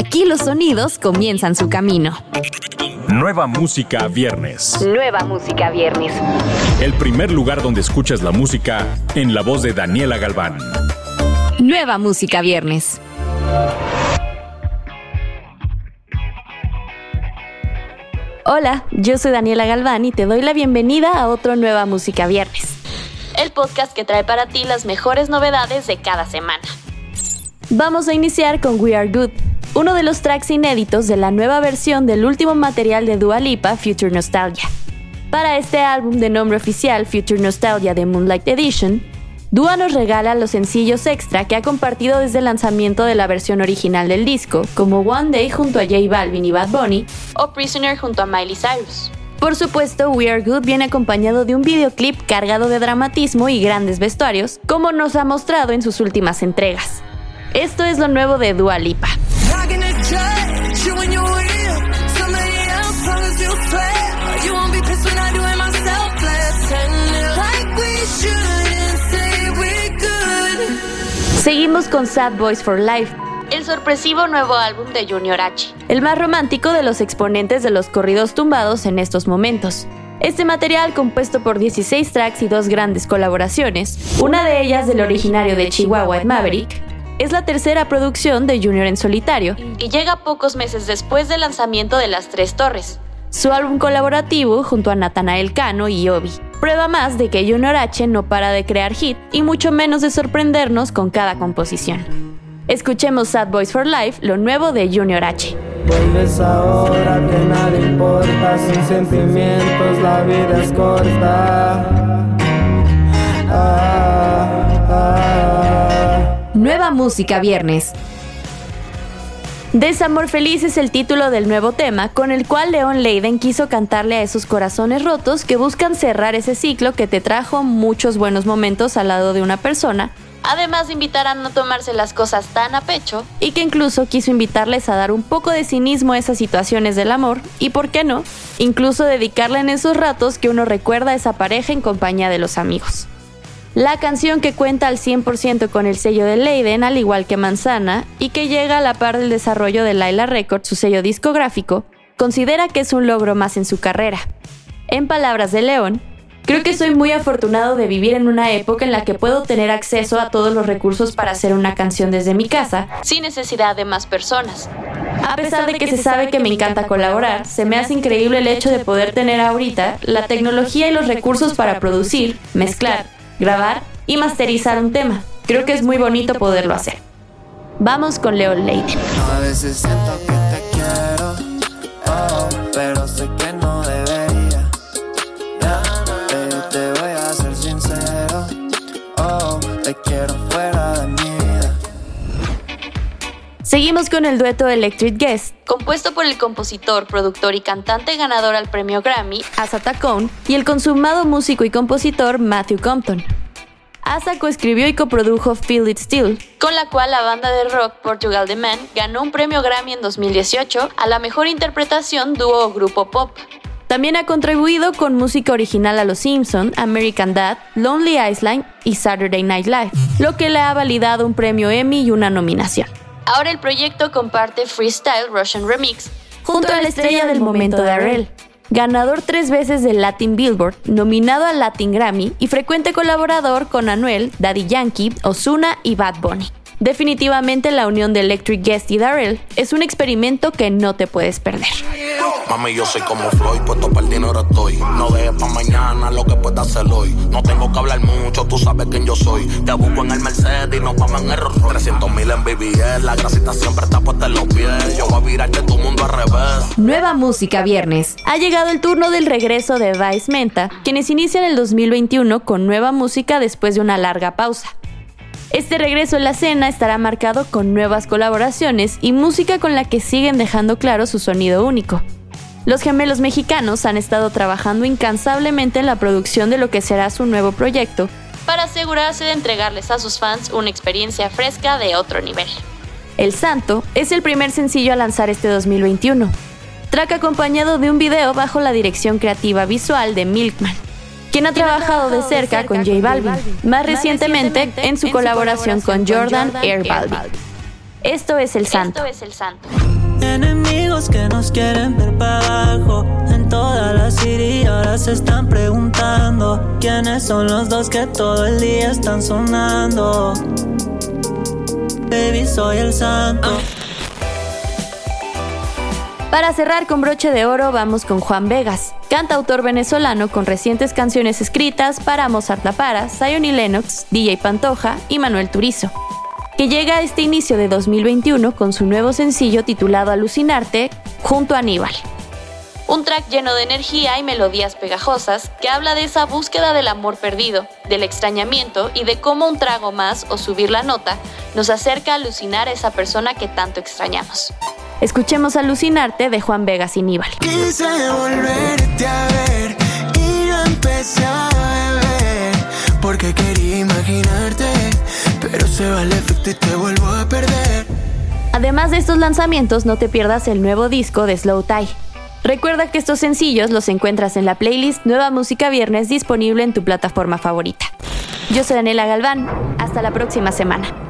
Aquí los sonidos comienzan su camino. Nueva música viernes. Nueva música viernes. El primer lugar donde escuchas la música en la voz de Daniela Galván. Nueva música viernes. Hola, yo soy Daniela Galván y te doy la bienvenida a otro Nueva Música Viernes. El podcast que trae para ti las mejores novedades de cada semana. Vamos a iniciar con We Are Good, uno de los tracks inéditos de la nueva versión del último material de Dua Lipa, Future Nostalgia. Para este álbum de nombre oficial Future Nostalgia de Moonlight Edition, Dua nos regala los sencillos extra que ha compartido desde el lanzamiento de la versión original del disco, como One Day junto a J Balvin y Bad Bunny, o Prisoner junto a Miley Cyrus. Por supuesto, We Are Good viene acompañado de un videoclip cargado de dramatismo y grandes vestuarios, como nos ha mostrado en sus últimas entregas. Esto es lo nuevo de Dua Lipa. Seguimos con Sad Boys for Life, el sorpresivo nuevo álbum de Junior H, el más romántico de los exponentes de los corridos tumbados en estos momentos. Este material, compuesto por 16 tracks y dos grandes colaboraciones, una de ellas del originario de Chihuahua, Maverick, es la tercera producción de Junior en solitario y llega pocos meses después del lanzamiento de Las Tres Torres, su álbum colaborativo junto a Natanael Cano y Obi. Prueba más de que Junior H no para de crear hit y mucho menos de sorprendernos con cada composición. Escuchemos Sad Boys for Life, lo nuevo de Junior H. Vuelves ahora que nada importa, sin sentimientos la vida es corta. Música viernes. Desamor Feliz es el título del nuevo tema, con el cual Leon Leiden quiso cantarle a esos corazones rotos que buscan cerrar ese ciclo que te trajo muchos buenos momentos al lado de una persona, además de invitar a no tomarse las cosas tan a pecho, y que incluso quiso invitarles a dar un poco de cinismo a esas situaciones del amor, y por qué no, incluso dedicarle en esos ratos que uno recuerda a esa pareja en compañía de los amigos. La canción que cuenta al 100% con el sello de Leiden, al igual que Manzana, y que llega a la par del desarrollo de Laila Records, su sello discográfico, considera que es un logro más en su carrera. En palabras de León, creo que soy muy afortunado de vivir en una época en la que puedo tener acceso a todos los recursos para hacer una canción desde mi casa, sin necesidad de más personas. A pesar de que se sabe que me encanta colaborar, se me hace increíble el hecho de poder tener ahorita la tecnología y los recursos para producir, mezclar, grabar y masterizar un tema. Creo que es muy bonito poderlo hacer. Vamos con Leo Leiden. Seguimos con el dueto Electric Guest, compuesto por el compositor, productor y cantante ganador al premio Grammy, Asa Tacone, y el consumado músico y compositor Matthew Compton. Asa coescribió y coprodujo Feel It Still, con la cual la banda de rock Portugal The Man ganó un premio Grammy en 2018 a la mejor interpretación dúo o grupo pop. También ha contribuido con música original a Los Simpson, American Dad, Lonely Island y Saturday Night Live, lo que le ha validado un premio Emmy y una nominación. Ahora el proyecto comparte Freestyle Russian Remix junto a la estrella del momento de Arel, ganador tres veces del Latin Billboard, nominado al Latin Grammy y frecuente colaborador con Anuel, Daddy Yankee, Ozuna y Bad Bunny. Definitivamente la unión de Electric Guest y Darrell es un experimento que no te puedes perder. Mami, yo soy como Floyd, puesto para el dinero estoy. No dejes para mañana lo que pueda hacer hoy. No tengo que hablar mucho, tú sabes quién yo soy. Te busco en el Mercedes y nos vamos en el Rolls 300 mil en BBL, la grasita siempre está puesta en los pies. Yo voy a virarte tu mundo al revés. Nueva música viernes. Ha llegado el turno del regreso de Vice Menta, quienes inician el 2021 con nueva música después de una larga pausa. Este regreso en la escena estará marcado con nuevas colaboraciones y música con la que siguen dejando claro su sonido único. Los gemelos mexicanos han estado trabajando incansablemente en la producción de lo que será su nuevo proyecto para asegurarse de entregarles a sus fans una experiencia fresca de otro nivel. El Santo es el primer sencillo a lanzar este 2021, track acompañado de un video bajo la dirección creativa visual de Milkman quien ha trabajado de cerca con J Balvin, más recientemente en su colaboración con Jordan Air Balvin. Esto es El Santo. Enemigos que nos quieren ver para abajo. En toda la city ahora se están preguntando quiénes son los dos que todo el día están sonando. Baby, soy el santo. Para cerrar con broche de oro vamos con Juan Vegas, cantautor venezolano con recientes canciones escritas para Mozart La Para, Zion y Lennox, DJ Pantoja y Manuel Turizo, que llega a este inicio de 2021 con su nuevo sencillo titulado Alucinarte junto a Aníbal. Un track lleno de energía y melodías pegajosas que habla de esa búsqueda del amor perdido, del extrañamiento y de cómo un trago más o subir la nota nos acerca a alucinar a esa persona que tanto extrañamos. Escuchemos Alucinarte de Juan Vegas y Níbal. Quise volverte a ver y yo empecé a beber porque quería imaginarte, pero se va el efecto y te vuelvo a perder. Además de estos lanzamientos, no te pierdas el nuevo disco de Slow Tie. Recuerda que estos sencillos los encuentras en la playlist Nueva Música Viernes disponible en tu plataforma favorita. Yo soy Daniela Galván. Hasta la próxima semana.